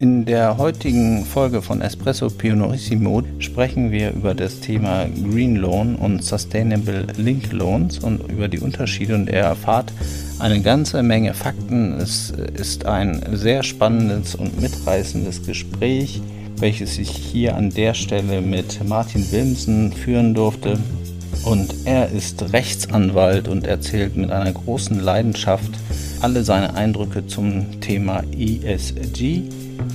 In der heutigen Folge von Espresso Pionorissimo sprechen wir über das Thema Green Loan und Sustainable Link Loans und über die Unterschiede und ihr erfahrt eine ganze Menge Fakten. Es ist ein sehr spannendes und mitreißendes Gespräch, welches ich hier an der Stelle mit Martin Wilmsen führen durfte. Und er ist Rechtsanwalt und erzählt mit einer großen Leidenschaft alle seine Eindrücke zum Thema ESG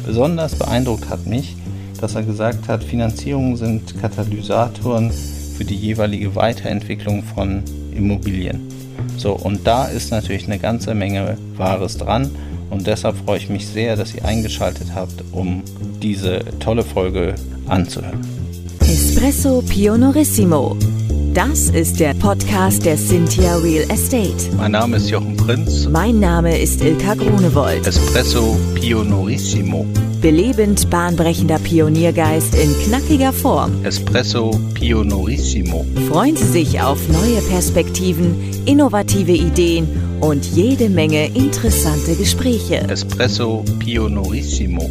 Besonders beeindruckt hat mich, dass er gesagt hat, Finanzierungen sind Katalysatoren für die jeweilige Weiterentwicklung von Immobilien. So, und da ist natürlich eine ganze Menge Wahres dran. Und deshalb freue ich mich sehr, dass ihr eingeschaltet habt, um diese tolle Folge anzuhören. Espresso Pionorissimo das ist der Podcast der Cynthia Real Estate. Mein Name ist Jochen Prinz. Mein Name ist Ilka Grunewold. Espresso Pionorissimo. Belebend bahnbrechender Pioniergeist in knackiger Form. Espresso Pionorissimo. Freuen Sie sich auf neue Perspektiven, innovative Ideen und jede Menge interessante Gespräche. Espresso Pionorissimo.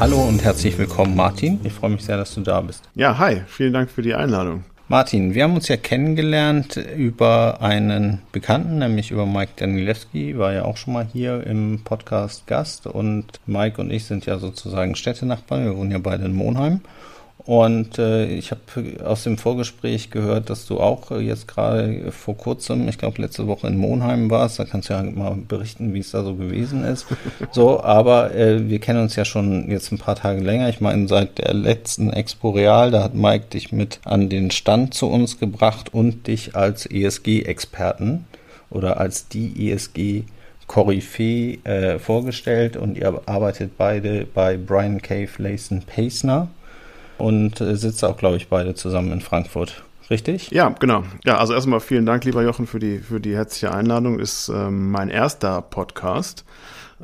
Hallo und herzlich willkommen, Martin. Ich freue mich sehr, dass du da bist. Ja, hi. Vielen Dank für die Einladung. Martin, wir haben uns ja kennengelernt über einen Bekannten, nämlich über Mike Danilewski, war ja auch schon mal hier im Podcast Gast und Mike und ich sind ja sozusagen Städtenachbarn, wir wohnen ja beide in Monheim und äh, ich habe aus dem Vorgespräch gehört, dass du auch äh, jetzt gerade vor kurzem, ich glaube letzte Woche in Monheim warst. Da kannst du ja mal berichten, wie es da so gewesen ist. so, aber äh, wir kennen uns ja schon jetzt ein paar Tage länger. Ich meine, seit der letzten Expo Real, da hat Mike dich mit an den Stand zu uns gebracht und dich als ESG-Experten oder als die ESG Koryphäe äh, vorgestellt und ihr arbeitet beide bei Brian Cave Layson Pacener und äh, sitzt auch, glaube ich, beide zusammen in Frankfurt. Richtig? Ja, genau. Ja, also erstmal vielen Dank, lieber Jochen, für die, für die herzliche Einladung. Ist ähm, mein erster Podcast.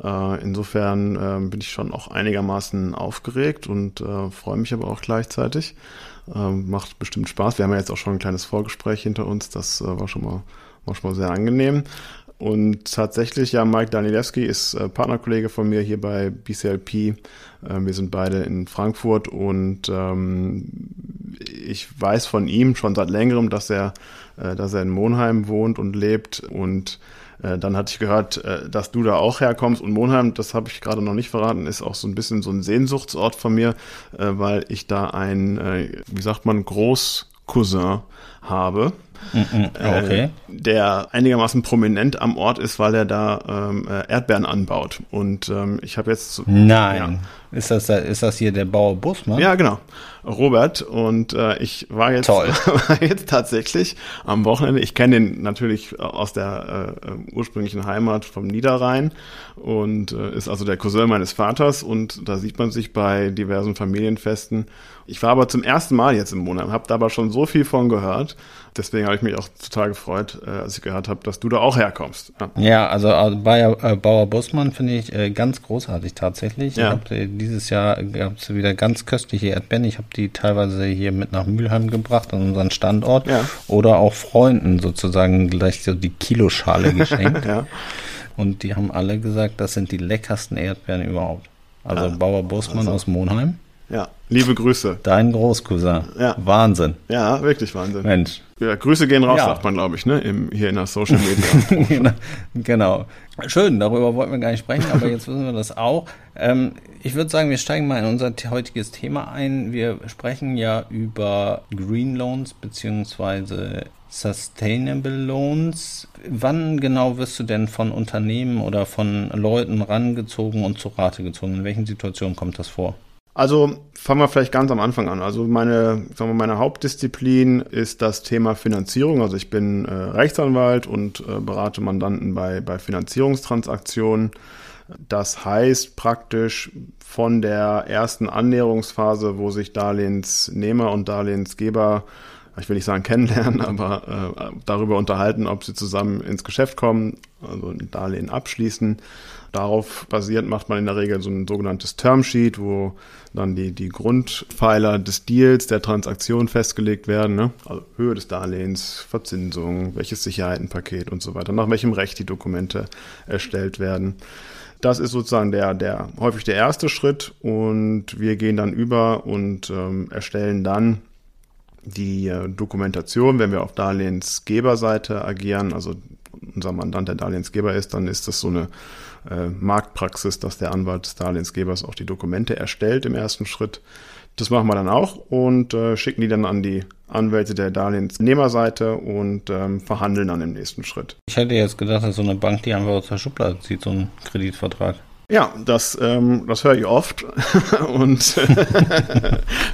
Äh, insofern äh, bin ich schon auch einigermaßen aufgeregt und äh, freue mich aber auch gleichzeitig. Ähm, macht bestimmt Spaß. Wir haben ja jetzt auch schon ein kleines Vorgespräch hinter uns. Das äh, war schon mal war schon mal sehr angenehm. Und tatsächlich, ja, Mike Danilewski ist äh, Partnerkollege von mir hier bei BCLP. Äh, wir sind beide in Frankfurt und ähm, ich weiß von ihm schon seit längerem, dass er, äh, dass er in Monheim wohnt und lebt. Und äh, dann hatte ich gehört, äh, dass du da auch herkommst. Und Monheim, das habe ich gerade noch nicht verraten, ist auch so ein bisschen so ein Sehnsuchtsort von mir, äh, weil ich da ein, äh, wie sagt man, Großcousin habe. Mhm, okay. Äh, der einigermaßen prominent am Ort ist, weil er da ähm, äh, Erdbeeren anbaut. Und ähm, ich habe jetzt. Nein. Ja, ist das, ist das hier der Bauer Busmann? Ja, genau. Robert. Und äh, ich war jetzt, war jetzt tatsächlich am Wochenende. Ich kenne den natürlich aus der äh, ursprünglichen Heimat vom Niederrhein und äh, ist also der Cousin meines Vaters. Und da sieht man sich bei diversen Familienfesten. Ich war aber zum ersten Mal jetzt im Monat, habe da aber schon so viel von gehört. Deswegen habe ich mich auch total gefreut, äh, als ich gehört habe, dass du da auch herkommst. Ja, ja also äh, Bayer, äh, Bauer Bussmann finde ich äh, ganz großartig tatsächlich. Ja. Ich hab, äh, dieses Jahr gab es wieder ganz köstliche Erdbeeren. Ich habe die teilweise hier mit nach Mülheim gebracht, an unseren Standort. Ja. Oder auch Freunden sozusagen gleich so die Kiloschale geschenkt. ja. Und die haben alle gesagt, das sind die leckersten Erdbeeren überhaupt. Also ja. Bauer Bussmann also. aus Monheim. Ja, liebe Grüße. Dein Großcousin. Ja. Wahnsinn. Ja, wirklich Wahnsinn. Mensch. Ja, Grüße gehen raus, ja. sagt man, glaube ich, ne? Im, hier in der Social Media. genau. Schön, darüber wollten wir gar nicht sprechen, aber jetzt wissen wir das auch. Ähm, ich würde sagen, wir steigen mal in unser heutiges Thema ein. Wir sprechen ja über Green Loans beziehungsweise Sustainable Loans. Wann genau wirst du denn von Unternehmen oder von Leuten rangezogen und zu Rate gezogen? In welchen Situationen kommt das vor? Also fangen wir vielleicht ganz am Anfang an. Also meine, sagen wir, meine Hauptdisziplin ist das Thema Finanzierung. Also ich bin äh, Rechtsanwalt und äh, berate Mandanten bei, bei Finanzierungstransaktionen. Das heißt praktisch von der ersten Annäherungsphase, wo sich Darlehensnehmer und Darlehensgeber ich will nicht sagen kennenlernen, aber äh, darüber unterhalten, ob sie zusammen ins Geschäft kommen, also ein Darlehen abschließen. Darauf basierend macht man in der Regel so ein sogenanntes Termsheet, wo dann die, die Grundpfeiler des Deals, der Transaktion festgelegt werden. Ne? Also Höhe des Darlehens, Verzinsung, welches Sicherheitenpaket und so weiter, nach welchem Recht die Dokumente erstellt werden. Das ist sozusagen der, der häufig der erste Schritt und wir gehen dann über und ähm, erstellen dann die äh, Dokumentation, wenn wir auf Darlehensgeberseite agieren, also unser Mandant der Darlehensgeber ist, dann ist das so eine äh, Marktpraxis, dass der Anwalt des Darlehensgebers auch die Dokumente erstellt im ersten Schritt. Das machen wir dann auch und äh, schicken die dann an die Anwälte der Darlehensnehmerseite und ähm, verhandeln dann im nächsten Schritt. Ich hätte jetzt gedacht, dass so eine Bank die einfach aus der Schublade zieht, so ein Kreditvertrag. Ja, das, ähm, das höre ich oft und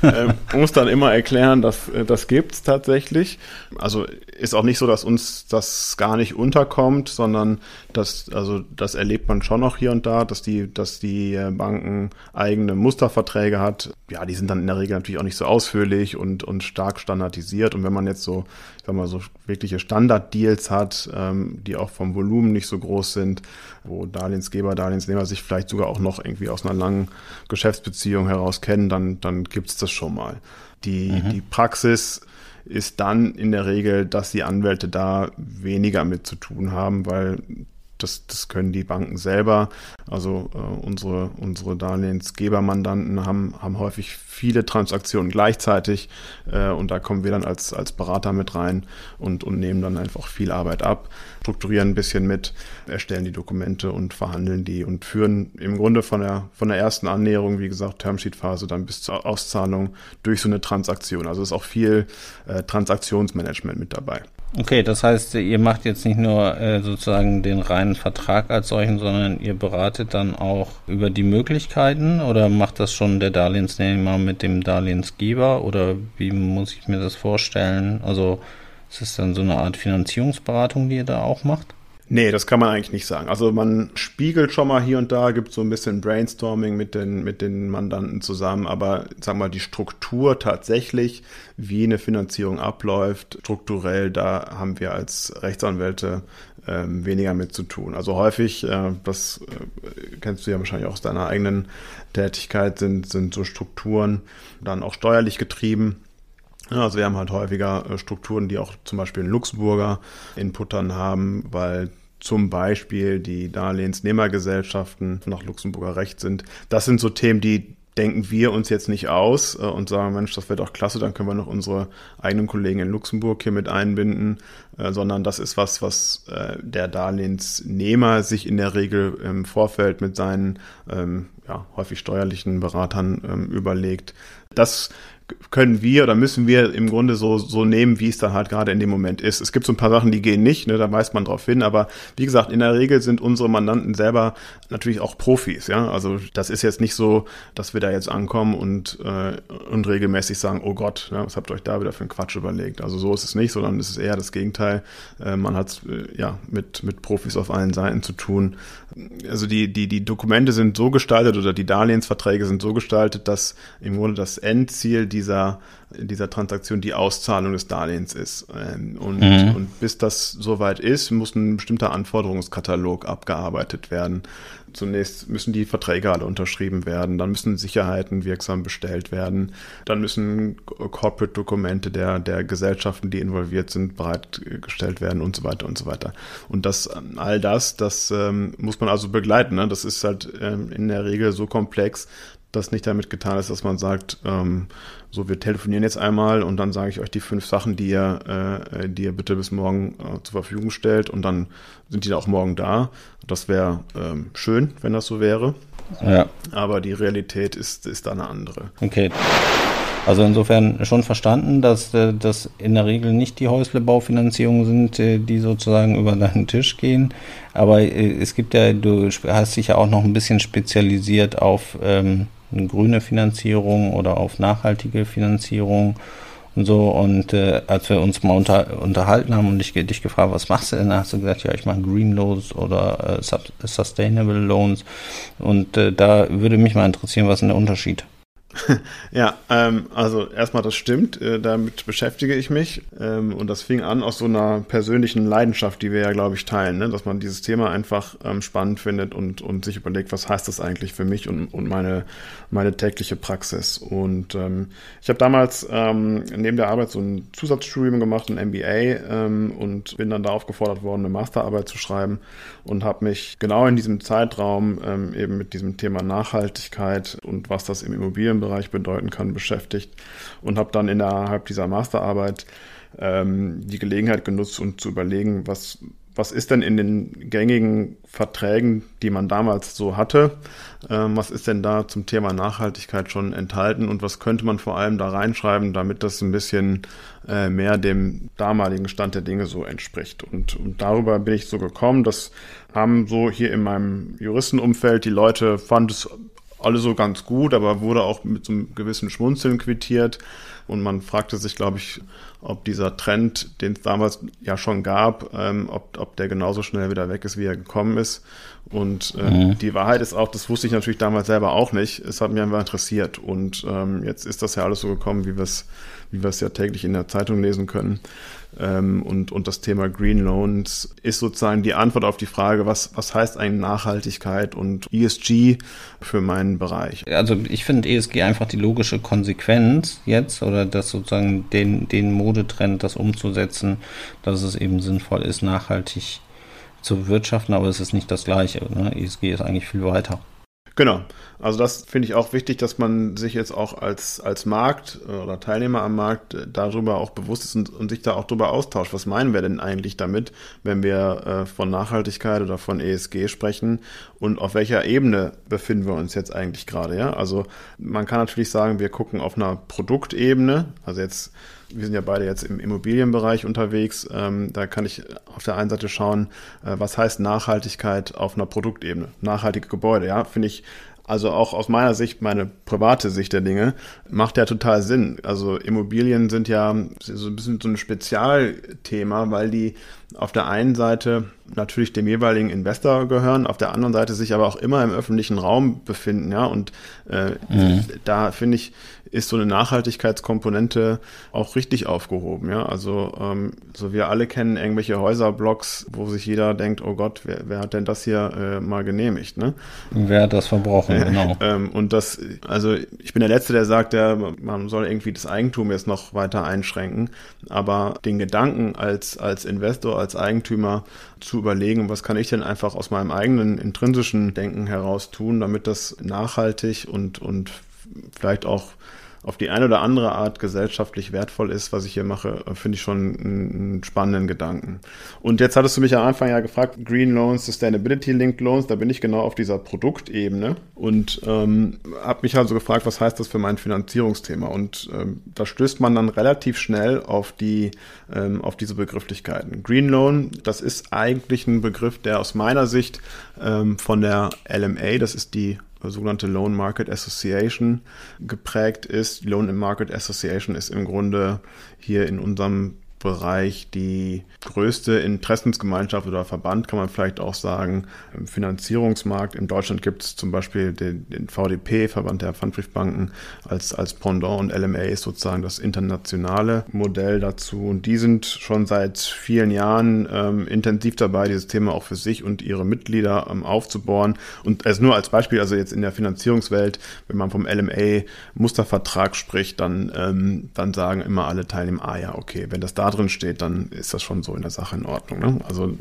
äh, muss dann immer erklären, dass äh, das gibt's tatsächlich. Also ist auch nicht so, dass uns das gar nicht unterkommt, sondern das, also das erlebt man schon noch hier und da, dass die, dass die äh, Banken eigene Musterverträge hat. Ja, die sind dann in der Regel natürlich auch nicht so ausführlich und, und stark standardisiert. Und wenn man jetzt so, ich sag mal, so wirkliche Standarddeals hat, ähm, die auch vom Volumen nicht so groß sind, wo Darlehensgeber, Darlehensnehmer sich vielleicht sogar auch noch irgendwie aus einer langen Geschäftsbeziehung heraus kennen, dann, dann gibt's das schon mal. Die, mhm. die Praxis ist dann in der Regel, dass die Anwälte da weniger mit zu tun haben, weil das, das können die Banken selber. Also äh, unsere, unsere Darlehensgebermandanten haben, haben häufig viele Transaktionen gleichzeitig äh, und da kommen wir dann als, als Berater mit rein und, und nehmen dann einfach viel Arbeit ab, strukturieren ein bisschen mit, erstellen die Dokumente und verhandeln die und führen im Grunde von der, von der ersten Annäherung, wie gesagt, Termsheet-Phase dann bis zur Auszahlung durch so eine Transaktion. Also ist auch viel äh, Transaktionsmanagement mit dabei. Okay, das heißt, ihr macht jetzt nicht nur äh, sozusagen den reinen Vertrag als solchen, sondern ihr beratet dann auch über die Möglichkeiten oder macht das schon der Darlehensnehmer mit dem Darlehensgeber oder wie muss ich mir das vorstellen? Also ist es dann so eine Art Finanzierungsberatung, die ihr da auch macht? Nee, das kann man eigentlich nicht sagen. Also man spiegelt schon mal hier und da, gibt so ein bisschen Brainstorming mit den, mit den Mandanten zusammen, aber sag mal, die Struktur tatsächlich, wie eine Finanzierung abläuft, strukturell, da haben wir als Rechtsanwälte ähm, weniger mit zu tun. Also häufig, äh, das äh, kennst du ja wahrscheinlich auch aus deiner eigenen Tätigkeit, sind, sind so Strukturen dann auch steuerlich getrieben also wir haben halt häufiger äh, Strukturen, die auch zum Beispiel einen Luxemburger Input dann haben, weil zum Beispiel die Darlehensnehmergesellschaften nach Luxemburger Recht sind. Das sind so Themen, die denken wir uns jetzt nicht aus äh, und sagen, Mensch, das wäre doch klasse, dann können wir noch unsere eigenen Kollegen in Luxemburg hier mit einbinden, äh, sondern das ist was, was der Darlehensnehmer sich in der Regel im Vorfeld mit seinen ähm, ja, häufig steuerlichen Beratern ähm, überlegt. Das können wir oder müssen wir im Grunde so, so nehmen, wie es dann halt gerade in dem Moment ist. Es gibt so ein paar Sachen, die gehen nicht, ne, da weist man drauf hin, aber wie gesagt, in der Regel sind unsere Mandanten selber natürlich auch Profis, ja. Also das ist jetzt nicht so, dass wir da jetzt ankommen und, äh, und regelmäßig sagen, oh Gott, ja, was habt ihr euch da wieder für einen Quatsch überlegt? Also so ist es nicht, sondern es ist eher das Gegenteil. Äh, man hat äh, ja mit, mit Profis auf allen Seiten zu tun. Also die, die, die Dokumente sind so gestaltet oder die Darlehensverträge sind so gestaltet, dass im Grunde das Endziel dieser, dieser Transaktion die Auszahlung des Darlehens ist. Ähm, und, mhm. und bis das soweit ist, muss ein bestimmter Anforderungskatalog abgearbeitet werden. Zunächst müssen die Verträge alle unterschrieben werden, dann müssen Sicherheiten wirksam bestellt werden, dann müssen Corporate-Dokumente der, der Gesellschaften, die involviert sind, bereitgestellt werden und so weiter und so weiter. Und das, all das, das ähm, muss man also begleiten. Ne? Das ist halt ähm, in der Regel so komplex, dass nicht damit getan ist, dass man sagt, ähm, so, wir telefonieren jetzt einmal und dann sage ich euch die fünf Sachen, die ihr, äh, die ihr bitte bis morgen äh, zur Verfügung stellt und dann sind die auch morgen da. Das wäre ähm, schön, wenn das so wäre. Ja. Aber die Realität ist, ist da eine andere. Okay. Also insofern schon verstanden, dass äh, das in der Regel nicht die Häuslebaufinanzierungen sind, äh, die sozusagen über deinen Tisch gehen. Aber äh, es gibt ja, du hast dich ja auch noch ein bisschen spezialisiert auf ähm, grüne Finanzierung oder auf nachhaltige Finanzierung und so. Und äh, als wir uns mal unter, unterhalten haben und ich dich gefragt, was machst du denn, hast du gesagt, ja, ich mache Green Loans oder äh, Sustainable Loans. Und äh, da würde mich mal interessieren, was ist denn der Unterschied? ja, ähm, also erstmal das stimmt, äh, damit beschäftige ich mich ähm, und das fing an aus so einer persönlichen Leidenschaft, die wir ja, glaube ich, teilen, ne? dass man dieses Thema einfach ähm, spannend findet und, und sich überlegt, was heißt das eigentlich für mich und, und meine, meine tägliche Praxis. Und ähm, ich habe damals ähm, neben der Arbeit so ein Zusatzstudium gemacht, ein MBA ähm, und bin dann da aufgefordert worden, eine Masterarbeit zu schreiben und habe mich genau in diesem Zeitraum eben mit diesem Thema Nachhaltigkeit und was das im Immobilienbereich bedeuten kann, beschäftigt und habe dann innerhalb dieser Masterarbeit ähm, die Gelegenheit genutzt, um zu überlegen, was, was ist denn in den gängigen Verträgen, die man damals so hatte, ähm, was ist denn da zum Thema Nachhaltigkeit schon enthalten und was könnte man vor allem da reinschreiben, damit das ein bisschen äh, mehr dem damaligen Stand der Dinge so entspricht. Und, und darüber bin ich so gekommen, das haben so hier in meinem Juristenumfeld die Leute, fand es alle so ganz gut, aber wurde auch mit so einem gewissen Schmunzeln quittiert. Und man fragte sich, glaube ich, ob dieser Trend, den es damals ja schon gab, ähm, ob, ob der genauso schnell wieder weg ist, wie er gekommen ist. Und äh, mhm. die Wahrheit ist auch, das wusste ich natürlich damals selber auch nicht. Es hat mich einfach interessiert. Und ähm, jetzt ist das ja alles so gekommen, wie wir es wie wir es ja täglich in der Zeitung lesen können. Ähm, und, und das Thema Green Loans ist sozusagen die Antwort auf die Frage, was, was heißt eigentlich Nachhaltigkeit und ESG für meinen Bereich? Also ich finde ESG einfach die logische Konsequenz jetzt oder das sozusagen den, den Modetrend, das umzusetzen, dass es eben sinnvoll ist, nachhaltig zu bewirtschaften, aber es ist nicht das Gleiche. Ne? ESG ist eigentlich viel weiter. Genau. Also das finde ich auch wichtig, dass man sich jetzt auch als, als Markt äh, oder Teilnehmer am Markt äh, darüber auch bewusst ist und, und sich da auch darüber austauscht. Was meinen wir denn eigentlich damit, wenn wir äh, von Nachhaltigkeit oder von ESG sprechen und auf welcher Ebene befinden wir uns jetzt eigentlich gerade? Ja? Also man kann natürlich sagen, wir gucken auf einer Produktebene, also jetzt wir sind ja beide jetzt im Immobilienbereich unterwegs. Ähm, da kann ich auf der einen Seite schauen, äh, was heißt Nachhaltigkeit auf einer Produktebene. Nachhaltige Gebäude, ja, finde ich also auch aus meiner Sicht, meine private Sicht der Dinge, macht ja total Sinn. Also Immobilien sind ja so ein bisschen so ein Spezialthema, weil die auf der einen Seite natürlich dem jeweiligen Investor gehören, auf der anderen Seite sich aber auch immer im öffentlichen Raum befinden, ja. Und äh, mhm. da finde ich, ist so eine Nachhaltigkeitskomponente auch richtig aufgehoben. Ja? Also ähm, so wir alle kennen irgendwelche Häuserblocks, wo sich jeder denkt, oh Gott, wer, wer hat denn das hier äh, mal genehmigt? Ne? Wer hat das verbrochen, genau. ähm, und das, also ich bin der Letzte, der sagt, ja, man soll irgendwie das Eigentum jetzt noch weiter einschränken. Aber den Gedanken als, als Investor, als Eigentümer zu überlegen, was kann ich denn einfach aus meinem eigenen intrinsischen Denken heraus tun, damit das nachhaltig und, und vielleicht auch auf die eine oder andere Art gesellschaftlich wertvoll ist, was ich hier mache, finde ich schon einen spannenden Gedanken. Und jetzt hattest du mich am Anfang ja gefragt, Green Loans, Sustainability Linked Loans, da bin ich genau auf dieser Produktebene und ähm, habe mich also gefragt, was heißt das für mein Finanzierungsthema? Und ähm, da stößt man dann relativ schnell auf die ähm, auf diese Begrifflichkeiten. Green Loan, das ist eigentlich ein Begriff, der aus meiner Sicht ähm, von der LMA, das ist die sogenannte Loan Market Association geprägt ist. Die Loan Market Association ist im Grunde hier in unserem Bereich die größte Interessensgemeinschaft oder Verband, kann man vielleicht auch sagen, im Finanzierungsmarkt. In Deutschland gibt es zum Beispiel den, den, VDP, Verband der Pfandbriefbanken, als, als Pendant und LMA ist sozusagen das internationale Modell dazu. Und die sind schon seit vielen Jahren ähm, intensiv dabei, dieses Thema auch für sich und ihre Mitglieder ähm, aufzubauen. Und also nur als Beispiel, also jetzt in der Finanzierungswelt, wenn man vom LMA Mustervertrag spricht, dann, ähm, dann sagen immer alle Teilnehmer, ah ja, okay, wenn das da drin steht, dann ist das schon so in der Sache in Ordnung. Ne? Also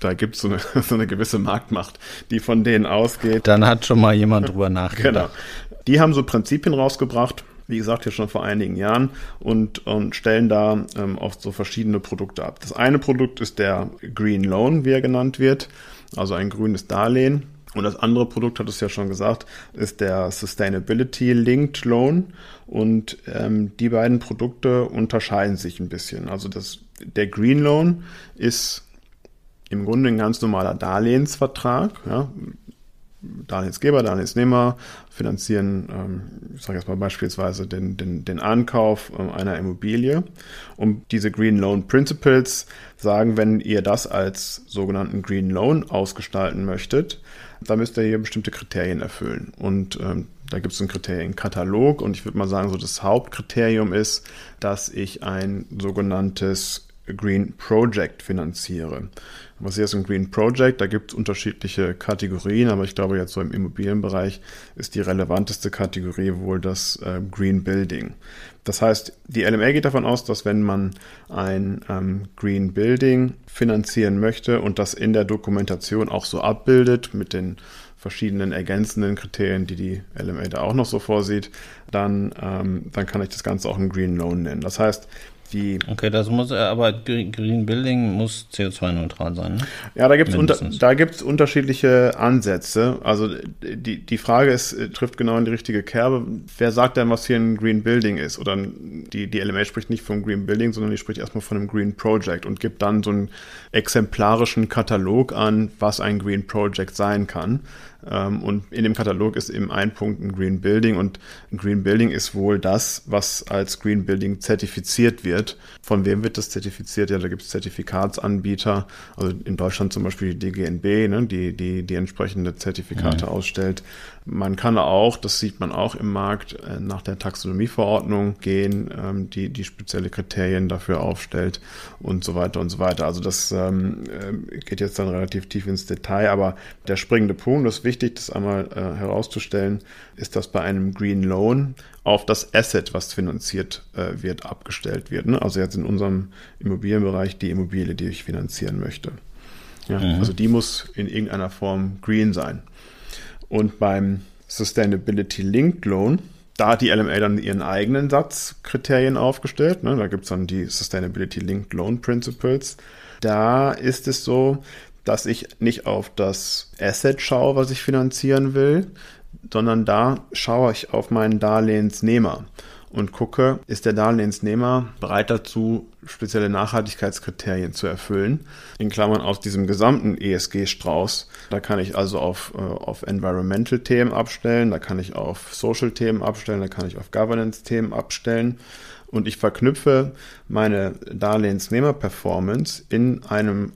da gibt es so eine, so eine gewisse Marktmacht, die von denen ausgeht. Dann hat schon mal jemand drüber nachgedacht. Genau. Die haben so Prinzipien rausgebracht, wie gesagt, hier schon vor einigen Jahren und, und stellen da ähm, auch so verschiedene Produkte ab. Das eine Produkt ist der Green Loan, wie er genannt wird, also ein grünes Darlehen. Und das andere Produkt, hat es ja schon gesagt, ist der Sustainability Linked Loan. Und ähm, die beiden Produkte unterscheiden sich ein bisschen. Also das, der Green Loan ist im Grunde ein ganz normaler Darlehensvertrag. Ja. Darlehensgeber, Darlehensnehmer finanzieren, ähm, ich sage jetzt mal beispielsweise den, den, den Ankauf ähm, einer Immobilie. Und diese Green Loan Principles sagen, wenn ihr das als sogenannten Green Loan ausgestalten möchtet, da müsst ihr hier bestimmte Kriterien erfüllen. Und ähm, Da gibt es einen Kriterienkatalog und ich würde mal sagen, so das Hauptkriterium ist, dass ich ein sogenanntes Green Project finanziere. Was ist ein Green Project? Da gibt es unterschiedliche Kategorien, aber ich glaube jetzt so im Immobilienbereich ist die relevanteste Kategorie wohl das äh, Green Building. Das heißt, die LMA geht davon aus, dass wenn man ein ähm, Green Building finanzieren möchte und das in der Dokumentation auch so abbildet mit den verschiedenen ergänzenden Kriterien, die die LMA da auch noch so vorsieht, dann, ähm, dann kann ich das Ganze auch ein Green Loan nennen. Das heißt, die. Okay, das muss äh, aber Green Building muss CO2-neutral sein. Ne? Ja, da gibt es unter, da gibt's unterschiedliche Ansätze. Also die, die Frage ist, äh, trifft genau in die richtige Kerbe. Wer sagt denn, was hier ein Green Building ist? Oder die, die LMA spricht nicht vom Green Building, sondern die spricht erstmal von einem Green Project und gibt dann so einen exemplarischen Katalog an, was ein Green Project sein kann. Ähm, und in dem Katalog ist eben ein Punkt ein Green Building und ein Green Building ist wohl das, was als Green Building zertifiziert wird. Von wem wird das zertifiziert? Ja, da gibt es Zertifikatsanbieter, also in Deutschland zum Beispiel die DGNB, ne, die, die, die entsprechende Zertifikate mhm. ausstellt. Man kann auch, das sieht man auch im Markt, äh, nach der Taxonomieverordnung gehen, ähm, die, die spezielle Kriterien dafür aufstellt und so weiter und so weiter. Also das ähm, äh, geht jetzt dann relativ tief ins Detail, aber der springende Punkt, das ist wichtig, das einmal äh, herauszustellen, ist, dass bei einem Green Loan auf das Asset, was finanziert wird, abgestellt wird. Ne? Also jetzt in unserem Immobilienbereich die Immobilie, die ich finanzieren möchte. Ja, mhm. Also die muss in irgendeiner Form green sein. Und beim Sustainability Linked Loan, da hat die LMA dann ihren eigenen Satz Kriterien aufgestellt. Ne? Da gibt es dann die Sustainability Linked Loan Principles. Da ist es so, dass ich nicht auf das Asset schaue, was ich finanzieren will, sondern da schaue ich auf meinen Darlehensnehmer und gucke, ist der Darlehensnehmer bereit dazu, spezielle Nachhaltigkeitskriterien zu erfüllen. In Klammern aus diesem gesamten ESG-Strauß. Da kann ich also auf, äh, auf Environmental-Themen abstellen, da kann ich auf Social-Themen abstellen, da kann ich auf Governance-Themen abstellen. Und ich verknüpfe meine Darlehensnehmer-Performance in einem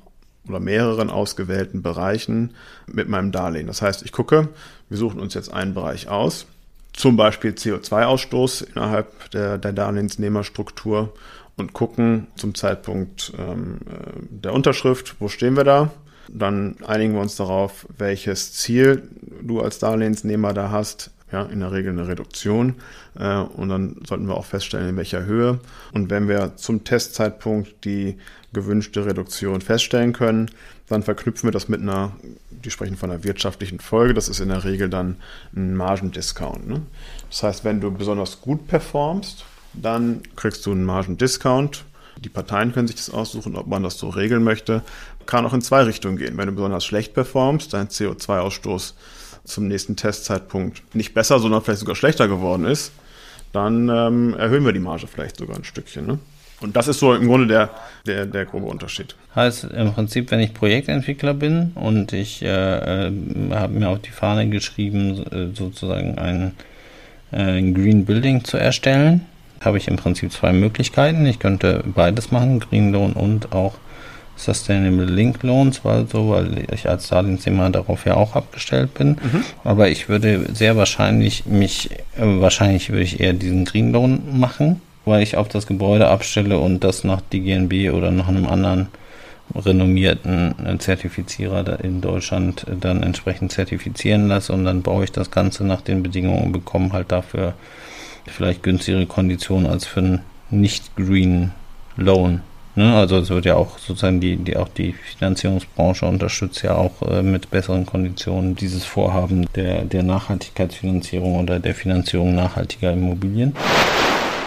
oder mehreren ausgewählten Bereichen mit meinem Darlehen. Das heißt, ich gucke, wir suchen uns jetzt einen Bereich aus zum Beispiel CO2-Ausstoß innerhalb der, der Darlehensnehmerstruktur und gucken zum Zeitpunkt ähm, äh, der Unterschrift, wo stehen wir da. Dann einigen wir uns darauf, welches Ziel du als Darlehensnehmer da hast. Ja, in der Regel eine Reduktion. Äh, und dann sollten wir auch feststellen, in welcher Höhe. Und wenn wir zum Testzeitpunkt die gewünschte Reduktion feststellen können, dann verknüpfen wir das mit einer, die sprechen von einer wirtschaftlichen Folge, das ist in der Regel dann ein Margendiscount. Ne? Das heißt, wenn du besonders gut performst, dann kriegst du einen Margendiscount. Die Parteien können sich das aussuchen, ob man das so regeln möchte. Kann auch in zwei Richtungen gehen. Wenn du besonders schlecht performst, dein CO2-Ausstoß zum nächsten Testzeitpunkt nicht besser, sondern vielleicht sogar schlechter geworden ist, dann ähm, erhöhen wir die Marge vielleicht sogar ein Stückchen. Ne? Und das ist so im Grunde der, der, der grobe Unterschied. Heißt im Prinzip, wenn ich Projektentwickler bin und ich äh, äh, habe mir auf die Fahne geschrieben, sozusagen ein, äh, ein Green Building zu erstellen, habe ich im Prinzip zwei Möglichkeiten. Ich könnte beides machen, Green Loan und auch Sustainable Link Loans, weil so, weil ich als Darlehensnehmer darauf ja auch abgestellt bin. Mhm. Aber ich würde sehr wahrscheinlich mich, äh, wahrscheinlich würde ich eher diesen Green Loan machen weil ich auf das Gebäude abstelle und das nach DGNB oder nach einem anderen renommierten äh, Zertifizierer in Deutschland äh, dann entsprechend zertifizieren lasse und dann baue ich das Ganze nach den Bedingungen und bekomme halt dafür vielleicht günstigere Konditionen als für einen nicht-green Loan. Ne? Also es wird ja auch sozusagen die, die auch die Finanzierungsbranche unterstützt ja auch äh, mit besseren Konditionen dieses Vorhaben der, der Nachhaltigkeitsfinanzierung oder der Finanzierung nachhaltiger Immobilien.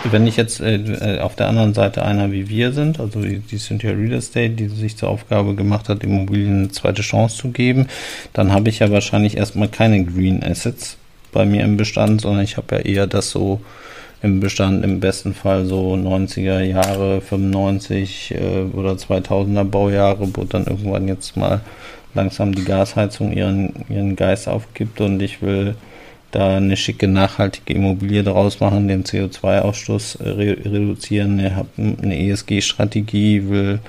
Wenn ich jetzt äh, äh, auf der anderen Seite einer wie wir sind, also die sind ja Real Estate, die sich zur Aufgabe gemacht hat, Immobilien eine zweite Chance zu geben, dann habe ich ja wahrscheinlich erstmal keine Green Assets bei mir im Bestand, sondern ich habe ja eher das so im Bestand im besten Fall so 90er Jahre, 95 äh, oder 2000er Baujahre, wo dann irgendwann jetzt mal langsam die Gasheizung ihren, ihren Geist aufgibt und ich will da eine schicke, nachhaltige Immobilie draus machen, den CO2-Ausstoß äh, re reduzieren. Ihr habt eine ESG-Strategie, will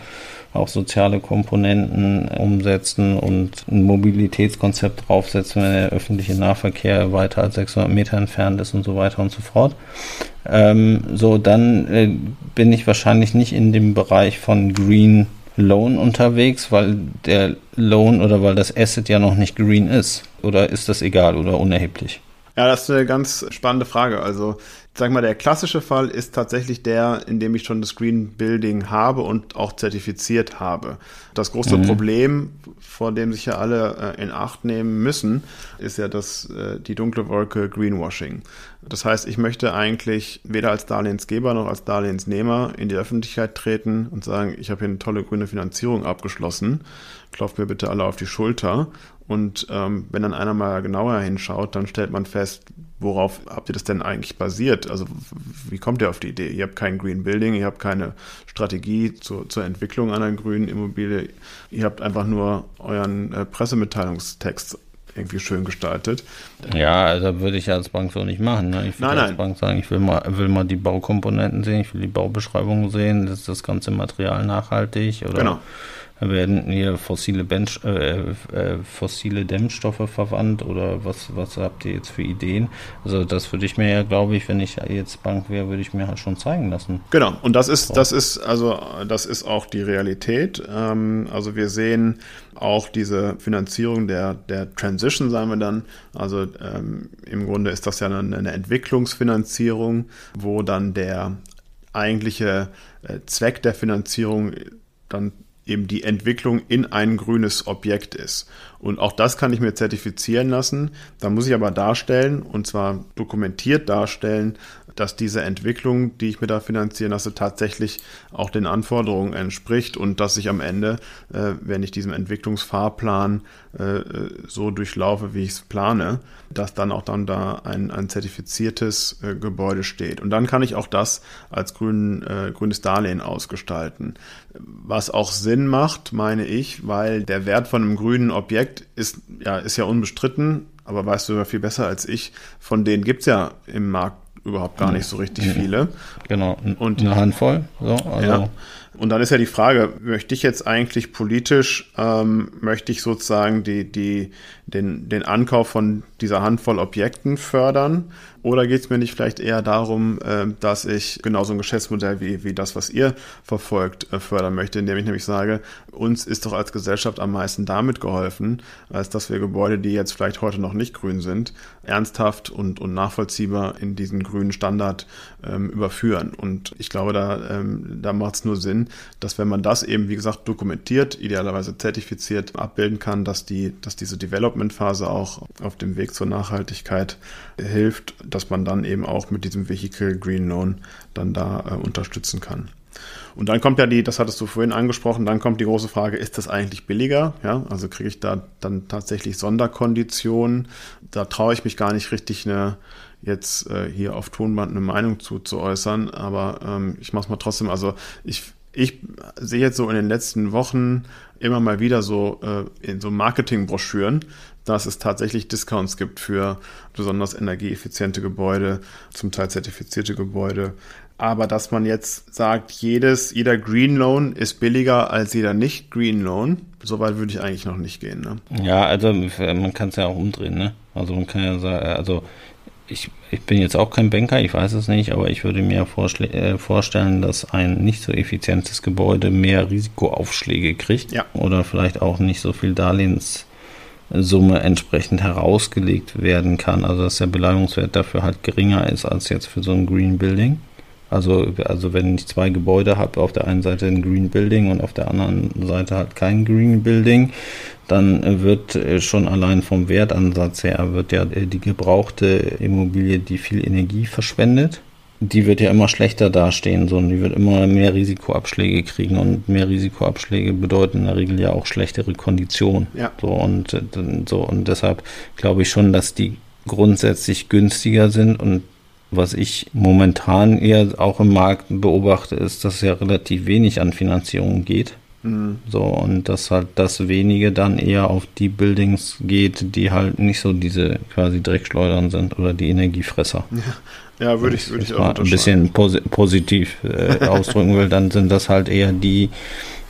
auch soziale Komponenten umsetzen und ein Mobilitätskonzept draufsetzen, wenn der öffentliche Nahverkehr weiter als 600 Meter entfernt ist und so weiter und so fort. Ähm, so, dann äh, bin ich wahrscheinlich nicht in dem Bereich von Green Loan unterwegs, weil der Loan oder weil das Asset ja noch nicht green ist. Oder ist das egal oder unerheblich? Ja, das ist eine ganz spannende Frage. Also sag mal, der klassische Fall ist tatsächlich der, in dem ich schon das Green Building habe und auch zertifiziert habe. Das große mhm. Problem, vor dem sich ja alle äh, in Acht nehmen müssen, ist ja das, äh, die dunkle Wolke Greenwashing. Das heißt, ich möchte eigentlich weder als Darlehensgeber noch als Darlehensnehmer in die Öffentlichkeit treten und sagen, ich habe hier eine tolle grüne Finanzierung abgeschlossen, klopft mir bitte alle auf die Schulter. Und ähm, wenn dann einer mal genauer hinschaut, dann stellt man fest, worauf habt ihr das denn eigentlich basiert? Also wie kommt ihr auf die Idee? Ihr habt kein Green Building, ihr habt keine Strategie zur, zur Entwicklung einer grünen Immobilie, ihr habt einfach nur euren äh, Pressemitteilungstext irgendwie schön gestaltet. Ja, also würde ich als Bank so nicht machen. Ne? Ich würde als Bank sagen, ich will mal, will mal die Baukomponenten sehen, ich will die Baubeschreibung sehen, ist das ganze Material nachhaltig oder genau werden hier fossile, Bench, äh, äh, fossile Dämmstoffe verwandt oder was, was habt ihr jetzt für Ideen? Also das würde ich mir ja, glaube ich, wenn ich jetzt Bank wäre, würde ich mir halt schon zeigen lassen. Genau, und das ist, das ist, also das ist auch die Realität. Ähm, also wir sehen auch diese Finanzierung der, der Transition, sagen wir dann. Also ähm, im Grunde ist das ja eine, eine Entwicklungsfinanzierung, wo dann der eigentliche äh, Zweck der Finanzierung dann eben die Entwicklung in ein grünes Objekt ist. Und auch das kann ich mir zertifizieren lassen. Da muss ich aber darstellen, und zwar dokumentiert darstellen, dass diese Entwicklung, die ich mir da finanzieren lasse, tatsächlich auch den Anforderungen entspricht und dass ich am Ende, äh, wenn ich diesen Entwicklungsfahrplan äh, so durchlaufe, wie ich es plane, dass dann auch dann da ein, ein zertifiziertes äh, Gebäude steht. Und dann kann ich auch das als grün, äh, grünes Darlehen ausgestalten. Was auch Sinn macht, meine ich, weil der Wert von einem grünen Objekt ist ja, ist ja unbestritten, aber weißt du ja viel besser als ich, von denen gibt es ja im Markt überhaupt gar nicht so richtig viele. Genau, und eine Handvoll. So, also. Ja. Und dann ist ja die Frage, möchte ich jetzt eigentlich politisch, ähm, möchte ich sozusagen die, die, den, den Ankauf von dieser Handvoll Objekten fördern? Oder geht es mir nicht vielleicht eher darum, äh, dass ich genau so ein Geschäftsmodell wie, wie das, was ihr verfolgt, äh, fördern möchte, indem ich nämlich sage, uns ist doch als Gesellschaft am meisten damit geholfen, als dass wir Gebäude, die jetzt vielleicht heute noch nicht grün sind, ernsthaft und, und nachvollziehbar in diesen grünen Standard ähm, überführen. Und ich glaube, da, ähm, da macht es nur Sinn, dass wenn man das eben, wie gesagt, dokumentiert, idealerweise zertifiziert abbilden kann, dass die, dass diese Development-Phase auch auf dem Weg zur Nachhaltigkeit hilft, dass man dann eben auch mit diesem Vehicle Green Loan dann da äh, unterstützen kann. Und dann kommt ja die, das hattest du vorhin angesprochen, dann kommt die große Frage, ist das eigentlich billiger? Ja, also kriege ich da dann tatsächlich Sonderkonditionen? Da traue ich mich gar nicht richtig eine, jetzt äh, hier auf Tonband eine Meinung zu, zu äußern, aber ähm, ich mache es mal trotzdem. Also ich, ich sehe jetzt so in den letzten Wochen immer mal wieder so äh, in so Marketingbroschüren, dass es tatsächlich Discounts gibt für besonders energieeffiziente Gebäude, zum Teil zertifizierte Gebäude. Aber dass man jetzt sagt, jedes, jeder Green Loan ist billiger als jeder nicht Green Loan, so weit würde ich eigentlich noch nicht gehen. Ne? Ja, also man kann es ja auch umdrehen. Ne? Also man kann ja sagen, also ich, ich bin jetzt auch kein Banker, ich weiß es nicht, aber ich würde mir äh, vorstellen, dass ein nicht so effizientes Gebäude mehr Risikoaufschläge kriegt ja. oder vielleicht auch nicht so viel Darlehens Summe entsprechend herausgelegt werden kann. Also dass der Beleihungswert dafür halt geringer ist als jetzt für so ein Green Building. Also, also wenn ich zwei Gebäude habe, auf der einen Seite ein Green Building und auf der anderen Seite halt kein Green Building, dann wird äh, schon allein vom Wertansatz her wird ja die gebrauchte Immobilie, die viel Energie verschwendet, die wird ja immer schlechter dastehen, so, und die wird immer mehr Risikoabschläge kriegen und mehr Risikoabschläge bedeuten in der Regel ja auch schlechtere Konditionen. Ja. So, und, äh, so, und deshalb glaube ich schon, dass die grundsätzlich günstiger sind und was ich momentan eher auch im Markt beobachte, ist, dass ja relativ wenig an Finanzierung geht. Mhm. So, und dass halt das wenige dann eher auf die Buildings geht, die halt nicht so diese quasi Dreckschleudern sind oder die Energiefresser. Ja. Ja, würde ich, würde ich auch ein bisschen posi positiv äh, ausdrücken will, dann sind das halt eher die,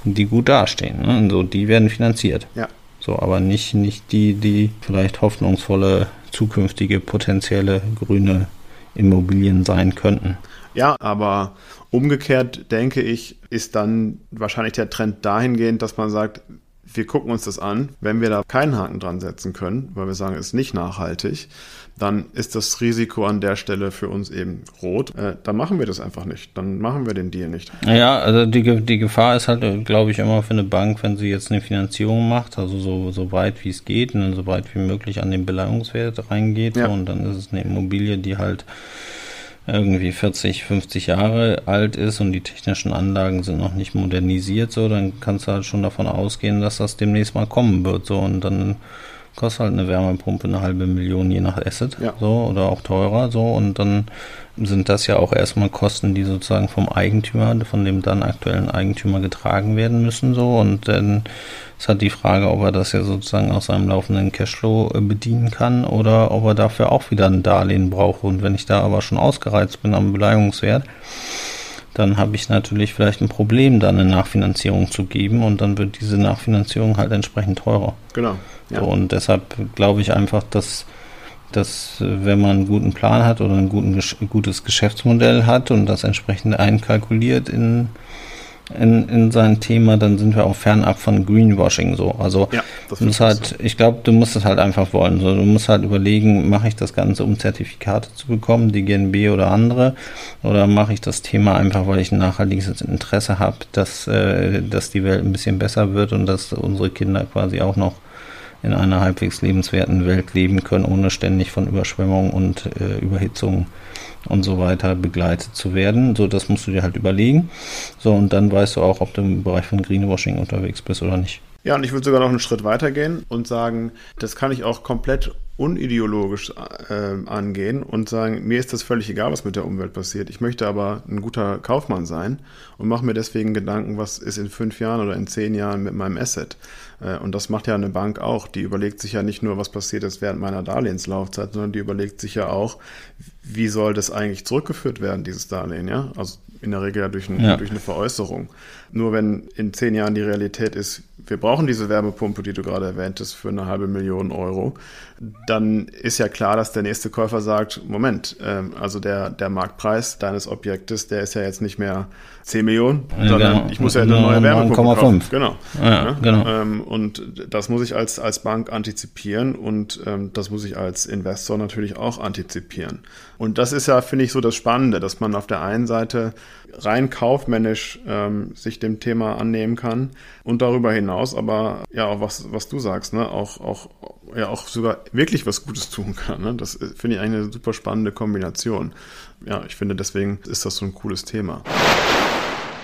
die gut dastehen. Ne? So, die werden finanziert. Ja. So, aber nicht, nicht die, die vielleicht hoffnungsvolle zukünftige potenzielle grüne Immobilien sein könnten. Ja, aber umgekehrt denke ich, ist dann wahrscheinlich der Trend dahingehend, dass man sagt, wir gucken uns das an. Wenn wir da keinen Haken dran setzen können, weil wir sagen, es ist nicht nachhaltig, dann ist das Risiko an der Stelle für uns eben rot. Äh, dann machen wir das einfach nicht. Dann machen wir den Deal nicht. Ja, also die, die Gefahr ist halt, glaube ich, immer für eine Bank, wenn sie jetzt eine Finanzierung macht, also so, so weit wie es geht und so weit wie möglich an den Beleihungswert reingeht. Ja. So, und dann ist es eine Immobilie, die halt irgendwie 40, 50 Jahre alt ist und die technischen Anlagen sind noch nicht modernisiert, so, dann kannst du halt schon davon ausgehen, dass das demnächst mal kommen wird, so, und dann kostet halt eine Wärmepumpe eine halbe Million je nach Asset, ja. so, oder auch teurer, so, und dann sind das ja auch erstmal Kosten, die sozusagen vom Eigentümer, von dem dann aktuellen Eigentümer getragen werden müssen, so, und dann ist halt die Frage, ob er das ja sozusagen aus seinem laufenden Cashflow äh, bedienen kann oder ob er dafür auch wieder ein Darlehen braucht. Und wenn ich da aber schon ausgereizt bin am Beleihungswert, dann habe ich natürlich vielleicht ein Problem, da eine Nachfinanzierung zu geben und dann wird diese Nachfinanzierung halt entsprechend teurer. Genau. Ja. Und deshalb glaube ich einfach, dass, dass wenn man einen guten Plan hat oder ein guten, gutes Geschäftsmodell hat und das entsprechend einkalkuliert in in, in sein Thema, dann sind wir auch fernab von Greenwashing so. Also ja, das muss halt, ich glaube, du musst es halt einfach wollen. So, du musst halt überlegen, mache ich das Ganze, um Zertifikate zu bekommen, die GNB oder andere, oder mache ich das Thema einfach, weil ich ein nachhaltiges Interesse habe, dass, äh, dass die Welt ein bisschen besser wird und dass unsere Kinder quasi auch noch in einer halbwegs lebenswerten Welt leben können, ohne ständig von Überschwemmungen und äh, Überhitzung und so weiter begleitet zu werden. So, das musst du dir halt überlegen. So, und dann weißt du auch, ob du im Bereich von Greenwashing unterwegs bist oder nicht. Ja, und ich würde sogar noch einen Schritt weiter gehen und sagen, das kann ich auch komplett unideologisch äh, angehen und sagen, mir ist das völlig egal, was mit der Umwelt passiert. Ich möchte aber ein guter Kaufmann sein und mache mir deswegen Gedanken, was ist in fünf Jahren oder in zehn Jahren mit meinem Asset. Äh, und das macht ja eine Bank auch. Die überlegt sich ja nicht nur, was passiert ist während meiner Darlehenslaufzeit, sondern die überlegt sich ja auch, wie soll das eigentlich zurückgeführt werden, dieses Darlehen, ja? Also in der Regel ja durch, ein, ja. durch eine Veräußerung. Nur wenn in zehn Jahren die Realität ist, wir brauchen diese Wärmepumpe, die du gerade erwähntest, für eine halbe Million Euro, dann ist ja klar, dass der nächste Käufer sagt, Moment, ähm, also der, der Marktpreis deines Objektes, der ist ja jetzt nicht mehr 10 Millionen, ja, sondern genau. ich muss ja eine neue Wärmepumpe 9, kaufen. Genau. Ja, ja, genau. Ähm, und das muss ich als, als Bank antizipieren und ähm, das muss ich als Investor natürlich auch antizipieren. Und das ist ja, finde ich, so das Spannende, dass man auf der einen Seite rein kaufmännisch ähm, sich dem Thema annehmen kann und darüber hinaus aber ja auch was, was du sagst, ne, auch, auch, ja auch sogar wirklich was Gutes tun kann. Ne? Das finde ich eine super spannende Kombination. Ja, ich finde deswegen ist das so ein cooles Thema.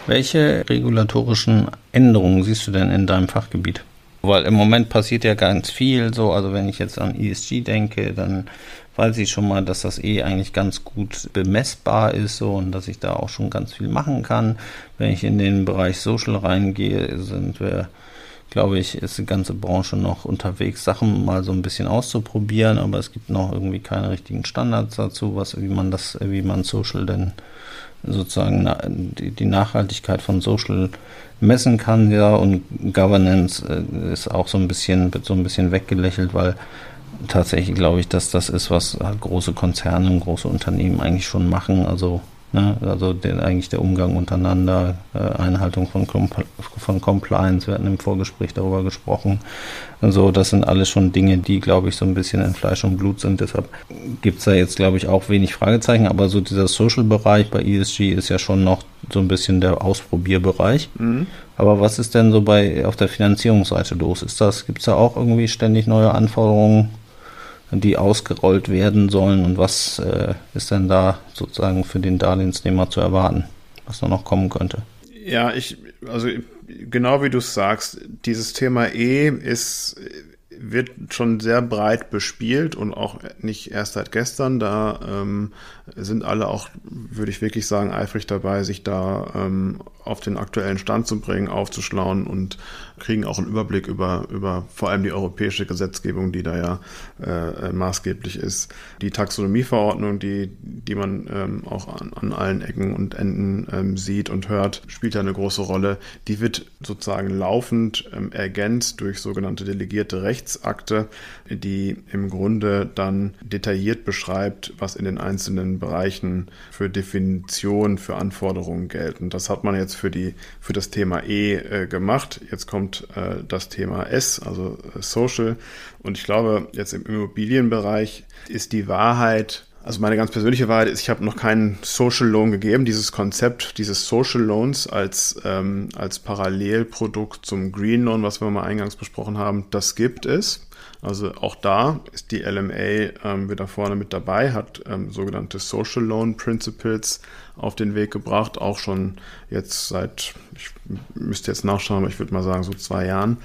Welche regulatorischen Änderungen siehst du denn in deinem Fachgebiet? Weil im Moment passiert ja ganz viel so, also wenn ich jetzt an ESG denke, dann weiß ich schon mal, dass das eh eigentlich ganz gut bemessbar ist so und dass ich da auch schon ganz viel machen kann. Wenn ich in den Bereich Social reingehe, sind wir glaube ich, ist die ganze Branche noch unterwegs, Sachen mal so ein bisschen auszuprobieren, aber es gibt noch irgendwie keine richtigen Standards dazu, was, wie man das, wie man Social denn sozusagen die, die Nachhaltigkeit von Social messen kann, ja, und Governance äh, ist auch so ein bisschen, wird so ein bisschen weggelächelt, weil tatsächlich glaube ich, dass das ist, was große Konzerne und große Unternehmen eigentlich schon machen. Also, ne, also den, eigentlich der Umgang untereinander, äh, Einhaltung von, von Compliance. Wir hatten im Vorgespräch darüber gesprochen. Also, das sind alles schon Dinge, die, glaube ich, so ein bisschen in Fleisch und Blut sind. Deshalb gibt es da jetzt, glaube ich, auch wenig Fragezeichen. Aber so dieser Social-Bereich bei ESG ist ja schon noch so ein bisschen der Ausprobierbereich. Mhm. Aber was ist denn so bei auf der Finanzierungsseite los? Ist das, gibt es da auch irgendwie ständig neue Anforderungen? Die ausgerollt werden sollen und was äh, ist denn da sozusagen für den Darlehensnehmer zu erwarten, was da noch kommen könnte? Ja, ich, also genau wie du es sagst, dieses Thema E ist, wird schon sehr breit bespielt und auch nicht erst seit gestern. Da ähm, sind alle auch, würde ich wirklich sagen, eifrig dabei, sich da ähm, auf den aktuellen Stand zu bringen, aufzuschlauen und kriegen auch einen Überblick über, über vor allem die europäische Gesetzgebung, die da ja äh, maßgeblich ist. Die Taxonomieverordnung, die, die man ähm, auch an, an allen Ecken und Enden ähm, sieht und hört, spielt ja eine große Rolle. Die wird sozusagen laufend ähm, ergänzt durch sogenannte delegierte Rechtsakte, die im Grunde dann detailliert beschreibt, was in den einzelnen Bereichen für Definitionen, für Anforderungen gelten. Das hat man jetzt für die, für das Thema E äh, gemacht. Jetzt kommt äh, das Thema S, also äh, Social. Und ich glaube, jetzt im Immobilienbereich ist die Wahrheit, also meine ganz persönliche Wahrheit ist, ich habe noch keinen Social Loan gegeben. Dieses Konzept dieses Social Loans als, ähm, als Parallelprodukt zum Green Loan, was wir mal eingangs besprochen haben, das gibt es. Also auch da ist die LMA ähm, wieder vorne mit dabei, hat ähm, sogenannte Social Loan Principles auf den Weg gebracht, auch schon jetzt seit, ich müsste jetzt nachschauen, aber ich würde mal sagen so zwei Jahren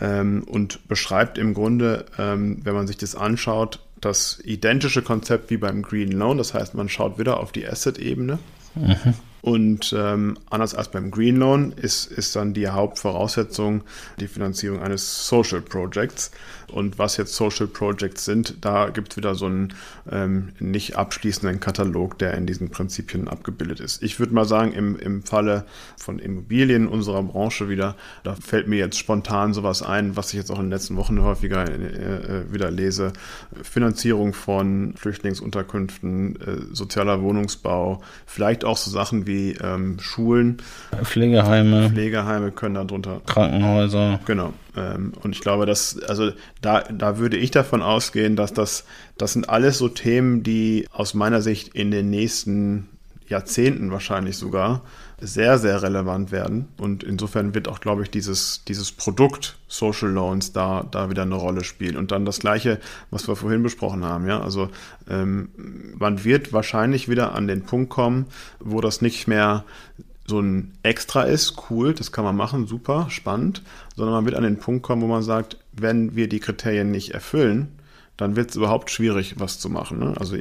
ähm, und beschreibt im Grunde, ähm, wenn man sich das anschaut, das identische Konzept wie beim Green Loan. Das heißt, man schaut wieder auf die Asset-Ebene. Mhm. Und ähm, anders als beim Green Loan ist, ist dann die Hauptvoraussetzung die Finanzierung eines Social Projects. Und was jetzt Social Projects sind, da gibt es wieder so einen ähm, nicht abschließenden Katalog, der in diesen Prinzipien abgebildet ist. Ich würde mal sagen, im, im Falle von Immobilien unserer Branche wieder, da fällt mir jetzt spontan sowas ein, was ich jetzt auch in den letzten Wochen häufiger äh, äh wieder lese. Finanzierung von Flüchtlingsunterkünften, äh, sozialer Wohnungsbau, vielleicht auch so Sachen wie wie ähm, Schulen. Pflegeheime. Pflegeheime können darunter. Krankenhäuser. Genau. Ähm, und ich glaube, dass, also da, da würde ich davon ausgehen, dass das, das sind alles so Themen, die aus meiner Sicht in den nächsten Jahrzehnten wahrscheinlich sogar sehr, sehr relevant werden. Und insofern wird auch, glaube ich, dieses, dieses Produkt Social Loans da, da wieder eine Rolle spielen. Und dann das Gleiche, was wir vorhin besprochen haben. Ja, also ähm, man wird wahrscheinlich wieder an den Punkt kommen, wo das nicht mehr so ein Extra ist, cool, das kann man machen, super, spannend, sondern man wird an den Punkt kommen, wo man sagt, wenn wir die Kriterien nicht erfüllen, dann wird es überhaupt schwierig, was zu machen. Ne? Also